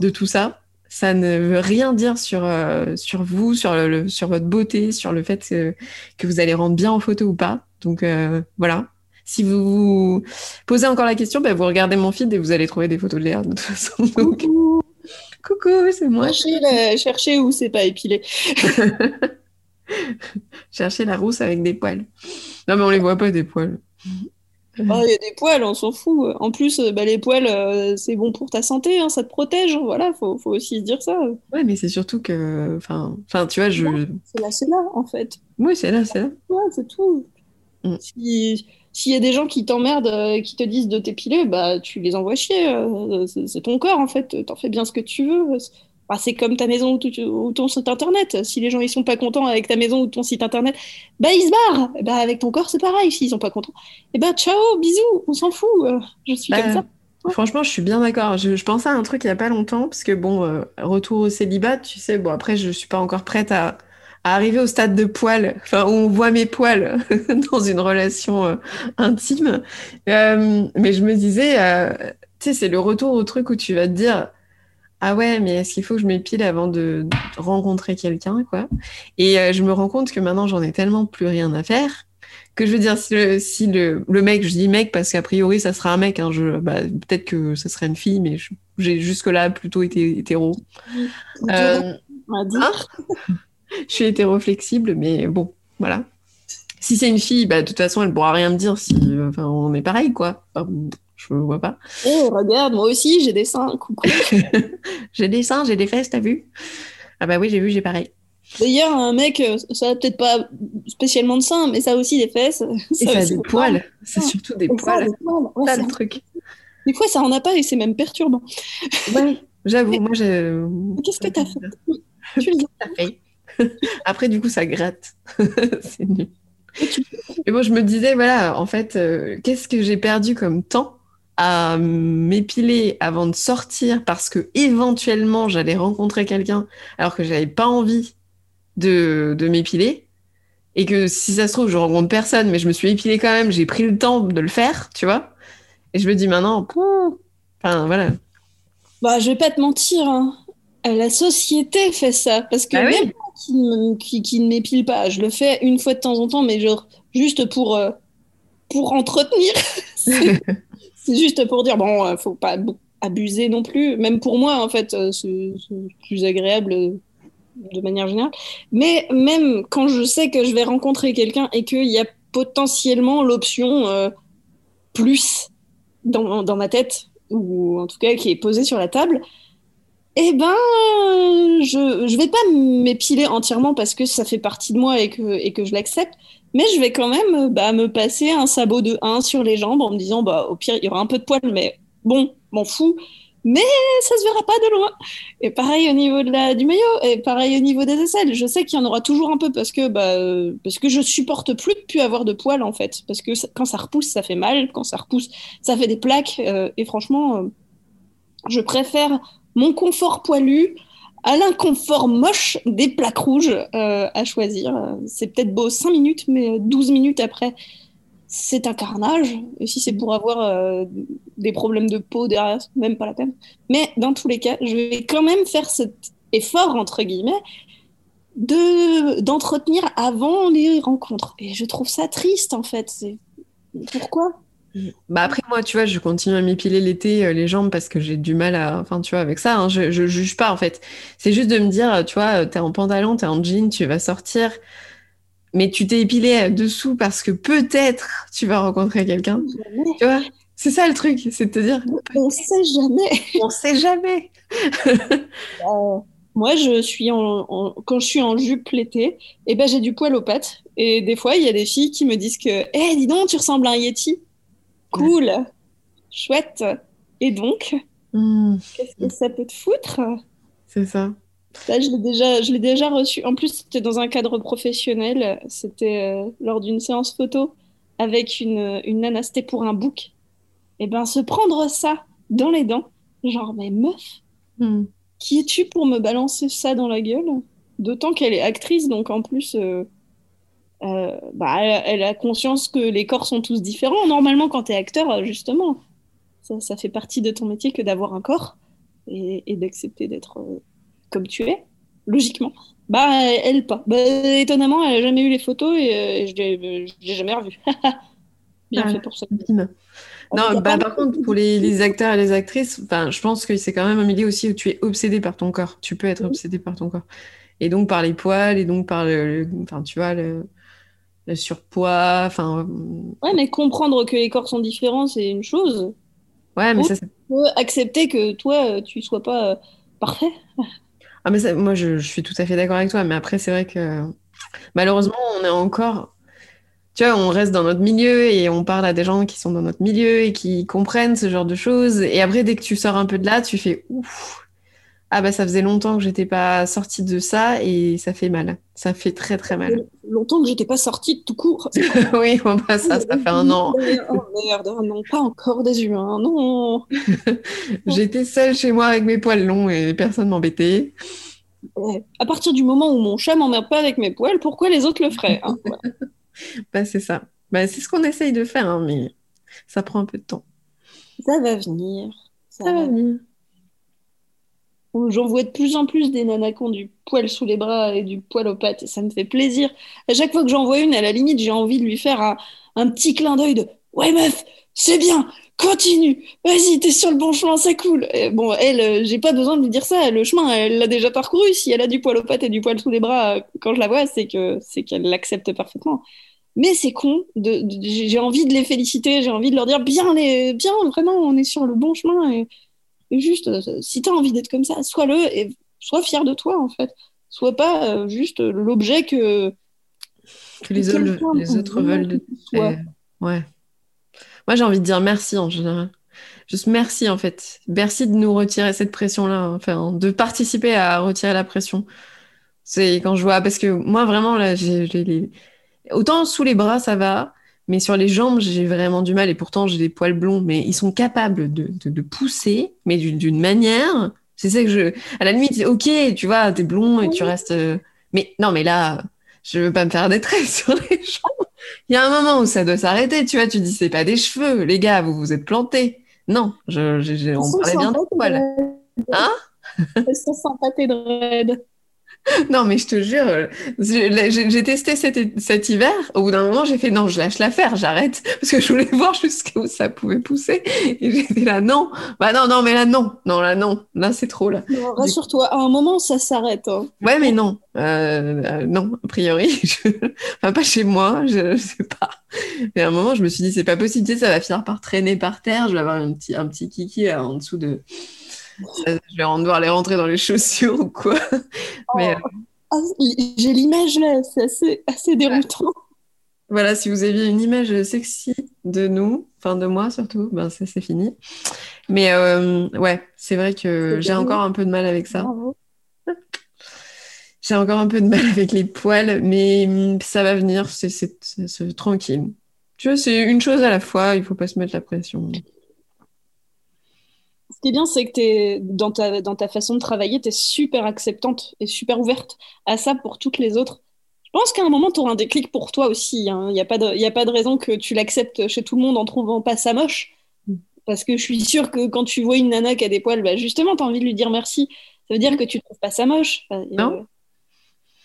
de tout ça. Ça ne veut rien dire sur, euh, sur vous, sur, le, sur votre beauté, sur le fait que, que vous allez rendre bien en photo ou pas. Donc voilà. Si vous vous posez encore la question, bah, vous regardez mon feed et vous allez trouver des photos de Léa de toute façon. Donc... Coucou, c'est moi. Cherchez, où c'est pas épilé. Cherchez la rousse avec des poils. Non, mais on les voit pas des poils. Oh, il y a des poils, on s'en fout. En plus, euh, bah, les poils, euh, c'est bon pour ta santé, hein, ça te protège. Voilà, faut, faut aussi dire ça. Ouais, mais c'est surtout que, enfin, tu vois, je. C'est là, c'est là, en fait. Oui, c'est là, c'est là. Ouais, c'est tout. Mm. Si s'il y a des gens qui t'emmerdent, euh, qui te disent de t'épiler, bah tu les envoies chier. Euh, c'est ton corps en fait. T'en fais bien ce que tu veux. Bah, c'est comme ta maison ou, ton site internet. Si les gens ils sont pas contents avec ta maison ou ton site internet, bah ils se barrent. Bah avec ton corps c'est pareil. S'ils sont pas contents, et eh bah ciao, bisous, on s'en fout. Euh, je suis comme bah, ça. Franchement, je suis bien d'accord. Je, je, pensais à un truc il y a pas longtemps parce que bon, retour au célibat, tu sais. Bon après, je suis pas encore prête à à arriver au stade de poils, enfin où on voit mes poils dans une relation euh, intime. Euh, mais je me disais, euh, tu sais, c'est le retour au truc où tu vas te dire, ah ouais, mais est-ce qu'il faut que je m'épile avant de, rencontrer quelqu'un, quoi? Et je me rends compte que maintenant j'en ai tellement plus rien à faire que je veux dire, si le, si le, le mec, je dis mec parce qu'a priori ça sera un mec, hein, je, bah, peut-être que ça serait une fille, mais j'ai jusque-là plutôt été hétéro. On va dire je suis hétéroflexible, mais bon, voilà. Si c'est une fille, bah, de toute façon, elle pourra rien me dire si enfin, on est pareil, quoi. je ne vois pas. Eh, regarde, moi aussi, j'ai des seins, coucou. j'ai des seins, j'ai des fesses, t'as vu? Ah bah oui, j'ai vu, j'ai pareil. D'ailleurs, un mec, ça a peut-être pas spécialement de seins, mais ça a aussi des fesses. Et ça, a des poils. C'est surtout des poils. Ça, le truc. Des fois, ça en a pas et c'est même perturbant. Oui, j'avoue. Moi, j'ai. Qu'est-ce que t'as fait? Tu as fait? Après, du coup, ça gratte. c'est nul. Et moi, je me disais, voilà, en fait, euh, qu'est-ce que j'ai perdu comme temps à m'épiler avant de sortir parce que éventuellement j'allais rencontrer quelqu'un alors que j'avais pas envie de, de m'épiler et que si ça se trouve je rencontre personne mais je me suis épilée quand même j'ai pris le temps de le faire tu vois et je me dis maintenant enfin voilà bah je vais pas te mentir hein. la société fait ça parce que bah même qui, ne m'épile pas. Je le fais une fois de temps en temps, mais genre juste pour, euh, pour entretenir. c'est juste pour dire, bon, euh, faut pas abuser non plus. Même pour moi, en fait, euh, c'est plus agréable de manière générale. Mais même quand je sais que je vais rencontrer quelqu'un et qu'il y a potentiellement l'option plus dans, dans ma tête, ou en tout cas qui est posée sur la table, eh ben, je ne vais pas m'épiler entièrement parce que ça fait partie de moi et que, et que je l'accepte, mais je vais quand même bah, me passer un sabot de 1 sur les jambes en me disant, bah, au pire, il y aura un peu de poil, mais bon, m'en fous. Mais ça se verra pas de loin. Et pareil au niveau de la, du maillot, et pareil au niveau des aisselles. Je sais qu'il y en aura toujours un peu parce que, bah, parce que je supporte plus de plus avoir de poils en fait. Parce que quand ça repousse, ça fait mal. Quand ça repousse, ça fait des plaques. Euh, et franchement, euh, je préfère mon confort poilu à l'inconfort moche des plaques rouges euh, à choisir. C'est peut-être beau 5 minutes, mais 12 minutes après, c'est un carnage. Et si c'est pour avoir euh, des problèmes de peau derrière, même pas la peine. Mais dans tous les cas, je vais quand même faire cet effort, entre guillemets, de d'entretenir avant les rencontres. Et je trouve ça triste, en fait. Pourquoi? Bah après moi, tu vois, je continue à m'épiler l'été euh, les jambes parce que j'ai du mal à, enfin tu vois, avec ça. Hein, je, je juge pas en fait. C'est juste de me dire, tu vois, t'es en pantalon, t'es en jean, tu vas sortir, mais tu t'es épilé dessous parce que peut-être tu vas rencontrer quelqu'un. Tu vois, c'est ça le truc, c'est de te dire. On sait jamais. On sait jamais. Euh, moi, je suis en, quand je suis en jupe l'été, et eh ben j'ai du poil aux pattes. Et des fois, il y a des filles qui me disent que, hé, eh, dis donc, tu ressembles à un yeti. Cool, chouette. Et donc, hmm. qu'est-ce que ça peut te foutre? C'est ça. Là, je l'ai déjà, je l'ai déjà reçu. En plus, c'était dans un cadre professionnel. C'était euh, lors d'une séance photo avec une, une nana, c'était pour un book. Et ben, se prendre ça dans les dents, genre, mais meuf, Hmm. qui es-tu pour me balancer ça dans la gueule? D'autant qu'elle est actrice, donc en plus, euh, euh, bah, elle, a conscience que les corps sont tous différents. Normalement, quand tu es acteur, euh, justement, ça, ça fait partie de ton métier que d'avoir un corps et, et d'accepter d'être euh, comme tu es, logiquement. Bah, elle pas. Bah, étonnamment, elle a jamais eu les photos et, euh, et je je l'ai jamais revue. Bien Ah, fait pour ça. Bim. Non, bah, par contre, pour les, les acteurs et les actrices, je pense que c'est quand même un milieu aussi où tu es obsédé par ton corps. Tu peux être obsédé par ton corps. Et donc par les poils, et donc par le- enfin, tu vois, le, le surpoids. Enfin, Ouais, mais comprendre que les corps sont différents, c'est une chose. ouais, mais ça, c'est- Faut accepter que toi, euh, tu sois pas euh, parfait. ah, mais ça, moi, je, je suis tout à fait d'accord avec toi. Mais après, c'est vrai que malheureusement, on est encore, tu vois, on reste dans notre milieu et on parle à des gens qui sont dans notre milieu et qui comprennent ce genre de choses. Et après, dès que tu sors un peu de là, tu fais ouf. Ah bah ça faisait longtemps que j'étais pas sortie de ça et ça fait mal. Ça fait très très mal. Longtemps que j'étais pas sortie tout court. Oui, bon bah ça, ça fait un an. Oh merde, non, pas encore des humains, non. J'étais seule chez moi avec mes poils longs et personne m'embêtait. Ouais. À partir du moment où mon chat m'emmerde pas avec mes poils, pourquoi les autres le feraient hein Voilà. Bah c'est ça. Bah c'est ce qu'on essaye de faire, hein, mais ça prend un peu de temps. Ça va venir. Ça Ça va va venir. J'en vois de plus en plus des nanas du poil sous les bras et du poil aux pattes, ça me fait plaisir. À chaque fois que j'en vois une, à la limite, j'ai envie de lui faire un, petit clin d'œil de Ouais, meuf, c'est bien, continue, vas-y, t'es sur le bon chemin, c'est cool. Et bon, elle, euh, j'ai pas besoin de lui dire ça, le chemin, elle l'a déjà parcouru. Si elle a du poil aux pattes et du poil sous les bras, quand je la vois, c'est que c'est qu'elle l'accepte parfaitement. Mais c'est con, j'ai envie de les féliciter, j'ai envie de leur dire bien, les, bien, vraiment, on est sur le bon chemin. Juste, euh, si tu as envie d'être comme ça, sois-le et sois fier de toi, en fait. Sois pas euh, juste l'objet que, Que les, autres, les autres veulent de... euh, ouais. Moi j'ai envie de dire merci en général. Juste merci en fait. Merci de nous retirer cette pression-là. Enfin, de participer à retirer la pression. C'est quand je vois... Parce que moi vraiment là, j'ai j'ai les... Autant sous les bras ça va, mais sur les jambes j'ai vraiment du mal. Et pourtant j'ai des poils blonds, mais ils sont capables de, de, de pousser, mais d'une manière... C'est ça que je... À la limite, ok, tu vois, t'es blond et tu restes... euh, Mais non, mais là, je veux pas me faire des traits sur les jambes. Il y a un moment où ça doit s'arrêter, tu vois. Tu dis, c'est pas des cheveux, les gars, vous vous êtes plantés. Non, je, je- je- on parlait bien de poils. Hein? Elles sont sympas, tes dreads. Non, mais je te jure, euh, j'ai testé cet, cet hiver. Au bout d'un moment, j'ai fait non, je lâche l'affaire, j'arrête. Parce que je voulais voir jusqu'où ça pouvait pousser. Et j'étais là, non. Bah non, non, mais là, non. Non, là, non. Là, c'est trop, là. Rassure-toi, à un moment, ça s'arrête. hein. Ouais, mais non. Euh, euh, non, a priori. je- Enfin, pas chez moi, je, je sais pas. Mais à un moment, je me suis dit, c'est pas possible, tu sais, ça va finir par traîner par terre. Je vais avoir un petit, un petit kiki là, en dessous de. Ça, je vais devoir les rentrer dans les chaussures ou quoi. Mais euh, Ah, J'ai l'image là, c'est assez, assez déroutant. voilà, si vous aviez une image sexy de nous, enfin de moi surtout, ben ça c'est fini. Mais euh, ouais, c'est vrai que j'ai encore un peu de mal avec ça. J'ai encore un peu de mal avec les poils, mais hum, ça va venir, c'est tranquille. Tu vois, c'est une chose à la fois, il faut pas se mettre la pression. Ce qui est bien, c'est que dans, ta, dans ta façon de travailler, tu es super acceptante et super ouverte à ça pour toutes les autres. Je pense qu'à un moment, tu auras un déclic pour toi aussi. Il n'y a, pas de- y a pas de raison que tu l'acceptes chez tout le monde en trouvant pas ça moche. Parce que je suis sûre que quand tu vois une nana qui a des poils, bah justement, tu as envie de lui dire merci. Ça veut dire que tu trouves pas ça moche. Enfin, Non. euh,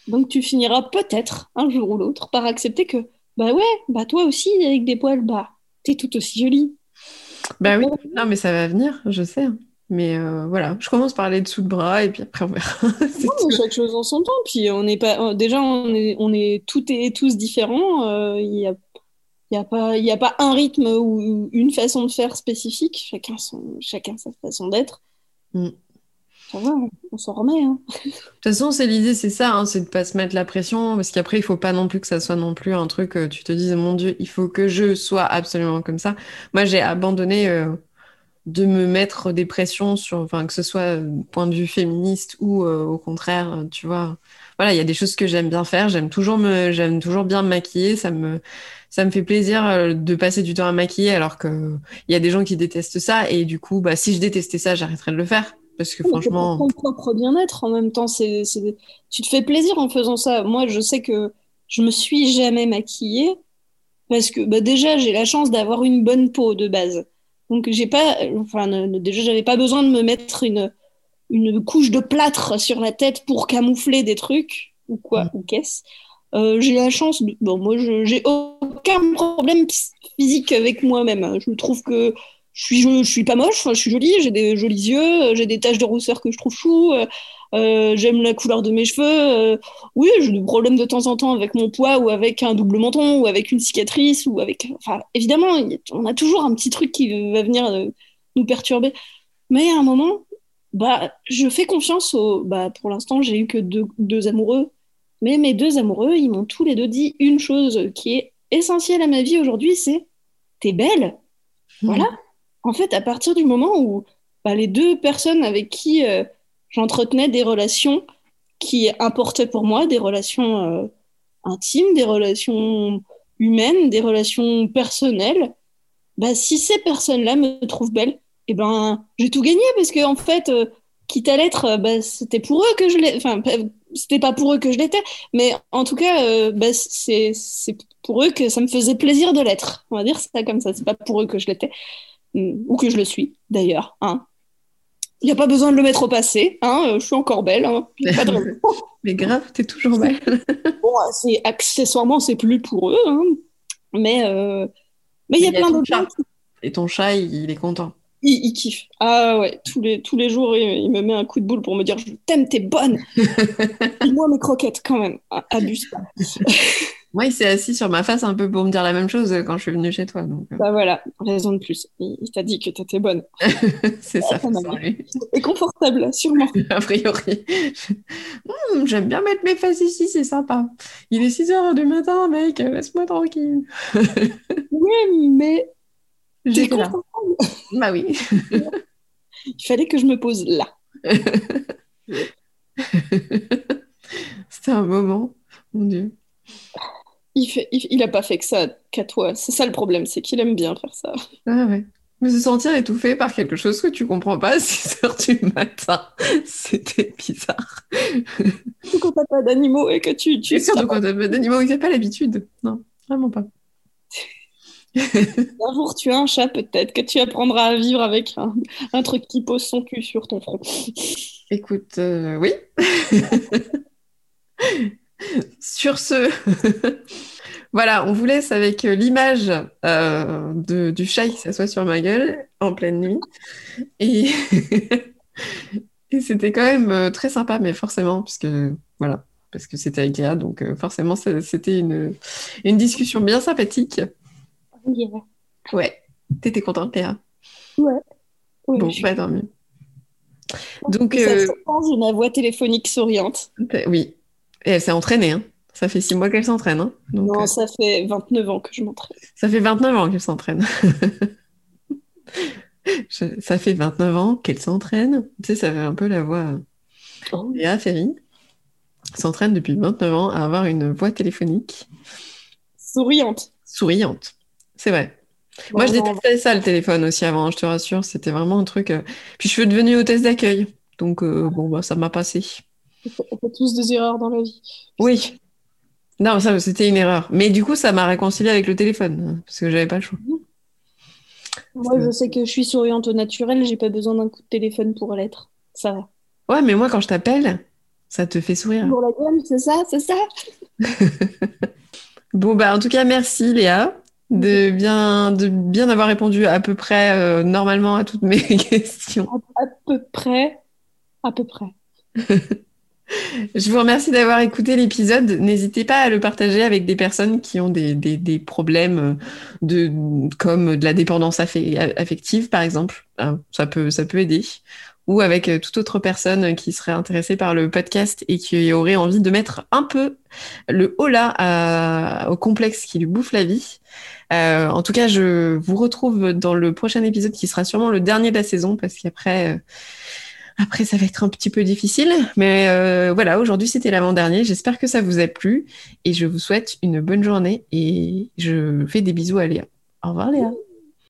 donc tu finiras peut-être, un jour ou l'autre, par accepter que, bah ouais, bah toi aussi, avec des poils, bah t'es tout aussi jolie. Bah oui, non, mais ça va venir, je sais. hein. Mais euh, voilà, je commence par les dessous de bras et puis après on verra. Non, chaque chose en son temps. Puis on n'est pas, euh, déjà, on est, on est toutes et tous différents. Euh, Il y a, il y a pas, y a pas un rythme ou une façon de faire spécifique. Chacun son, chacun sa façon d'être. Mm. Va, on, s'en remet. Hein. De toute façon, c'est l'idée, c'est ça, hein, c'est de pas se mettre la pression, parce qu'après, il faut pas non plus que ça soit non plus un truc, euh, tu te dises, mon Dieu, il faut que je sois absolument comme ça. Moi, j'ai abandonné, euh, de me mettre des pressions sur, que ce soit point de vue féministe ou au contraire, tu vois. Voilà, il y a des choses que j'aime bien faire. J'aime toujours toujours bien me maquiller. Ça me, ça me fait plaisir de passer du temps à maquiller alors que il y a des gens qui détestent ça. Et du coup, bah, si je détestais ça, j'arrêterais de le faire. Parce que franchement. Pour ton propre bien-être en même temps, c'est, tu te fais plaisir en faisant ça. Moi, je sais que je me suis jamais maquillée parce que bah, déjà, j'ai la chance d'avoir une bonne peau de base. Donc, j'ai pas. Enfin, déjà, j'avais pas besoin de me mettre une, une couche de plâtre sur la tête pour camoufler des trucs ou quoi, mm. ou qu'est-ce. Euh, j'ai la chance, de... bon, moi, j'ai aucun problème physique avec moi-même. Je trouve que je suis, je, suis pas moche, je suis jolie, j'ai des jolis yeux, j'ai des taches de rousseur que je trouve chou, euh, euh, j'aime la couleur de mes cheveux. Euh, oui, j'ai des problèmes de temps en temps avec mon poids ou avec un double menton ou avec une cicatrice ou avec. Enfin, évidemment, on a toujours un petit truc qui va venir nous perturber. Mais à un moment, bah, je fais confiance au. Bah, pour l'instant, j'ai eu que deux, deux amoureux. Mais mes deux amoureux, ils m'ont tous les deux dit une chose qui est essentielle à ma vie aujourd'hui c'est t'es belle. Mmh. En fait, à partir du moment où bah, les deux personnes avec qui euh, j'entretenais des relations qui importaient pour moi, des relations euh, intimes, des relations humaines, des relations personnelles, bah, si ces personnes-là me trouvent belle, eh ben, j'ai tout gagné parce que en fait, euh, quitte à l'être, bah, c'était pour eux que je l'ai. Enfin, c'était pas pour eux que je l'étais, mais en tout cas, bah, c'est pour eux que ça me faisait plaisir de l'être. On va dire ça comme ça. C'est pas pour eux que je l'étais. Ou que je le suis d'ailleurs. Hein. Il n'y a pas besoin de le mettre au passé. Hein. Euh, je suis encore belle. Hein. Pas de mais grave, tu es toujours belle. bon, c'est, accessoirement, c'est plus pour eux. Hein. Mais euh, mais il y a, plein d'autres gens. Et ton chat, il, est content. Il, kiffe. Ah ouais, tous les, tous les jours, il, me met un coup de boule pour me dire Je t'aime, t'es bonne. Dis-moi mes croquettes quand même. Ah, abuse pas. Moi, il s'est assis sur ma face un peu pour me dire la même chose quand je suis venue chez toi. Donc... Euh. Bah voilà, raison de plus. Il, t'a dit que t'étais bonne. c'est ça. Et confortable, sûrement. A priori. Hmm, j'aime bien mettre mes fesses ici, c'est sympa. Il est 6 h du matin, mec, laisse-moi tranquille. oui, mais. J'ai confortable. Bah oui. il fallait que je me pose là. C'était un moment, mon Dieu il, fait, il, a pas fait que ça qu'à toi. C'est ça le problème, c'est qu'il aime bien faire ça. Ah ouais. Mais se sentir étouffé par quelque chose que tu comprends pas à 6 heures du matin, c'était bizarre. Surtout quand t'as pas d'animaux et que tu... tu et surtout quand t'as pas d'animaux et que t'as pas l'habitude. Non, vraiment pas. un jour tu as un chat peut-être, que tu apprendras à vivre avec un, truc qui pose son cul sur ton front. Écoute, euh, oui. Sur ce, voilà, on vous laisse avec euh, l'image euh, du chat qui s'assoit sur ma gueule en pleine nuit. Et, c'était quand même euh, très sympa, mais forcément, puisque voilà, parce que c'était avec Léa, donc forcément, c'était une, discussion bien sympathique. Ouais. T'étais contente, Léa? Ouais. bon, pas tant mieux. Donc, euh... j'ai ma voix téléphonique souriante. Oui, et elle s'est entraînée, hein. Ça fait six mois qu'elle s'entraîne. Hein. non, euh, ça fait 29 ans que je m'entraîne. Ça fait 29 ans qu'elle s'entraîne. Ça fait 29 ans qu'elle s'entraîne. Tu sais, ça fait un peu la voix. Oh. Léa Ferry s'entraîne depuis 29 ans à avoir une voix téléphonique. Souriante. Souriante. C'est vrai. Moi, je détestais ça, le téléphone aussi avant, je te rassure. C'était vraiment un truc. Euh, puis je suis devenue hôtesse d'accueil. Donc, euh, bon, bah, ça m'a passé. On fait tous des erreurs dans la vie. Oui. Non, ça, c'était une erreur. Mais du coup, ça m'a réconcilié avec le téléphone, hein, parce que j'avais pas le choix. Moi, je sais que je suis souriante au naturel, j'ai pas besoin d'un coup de téléphone pour l'être. Ça va. Ouais, mais moi, quand je t'appelle, ça te fait sourire. Pour la gueule, c'est ça, c'est ça. bon, bah, en tout cas, merci Léa de bien, de bien avoir répondu à peu près euh, normalement à toutes mes questions. à peu près, à peu près. Je vous remercie d'avoir écouté l'épisode. N'hésitez pas à le partager avec des personnes qui ont des, problèmes comme de la dépendance affective, par exemple. Hein, ça, peut, ça peut aider. ou avec euh, toute autre personne qui serait intéressée par le podcast et qui aurait envie de mettre un peu le holà au complexe qui lui bouffe la vie. Euh, en tout cas, je vous retrouve dans le prochain épisode qui sera sûrement le dernier de la saison parce qu'après, euh, après, ça va être un petit peu difficile. Mais voilà, aujourd'hui, c'était l'avant-dernier. J'espère que ça vous a plu et je vous souhaite une bonne journée et je fais des bisous à Léa. Au revoir Léa.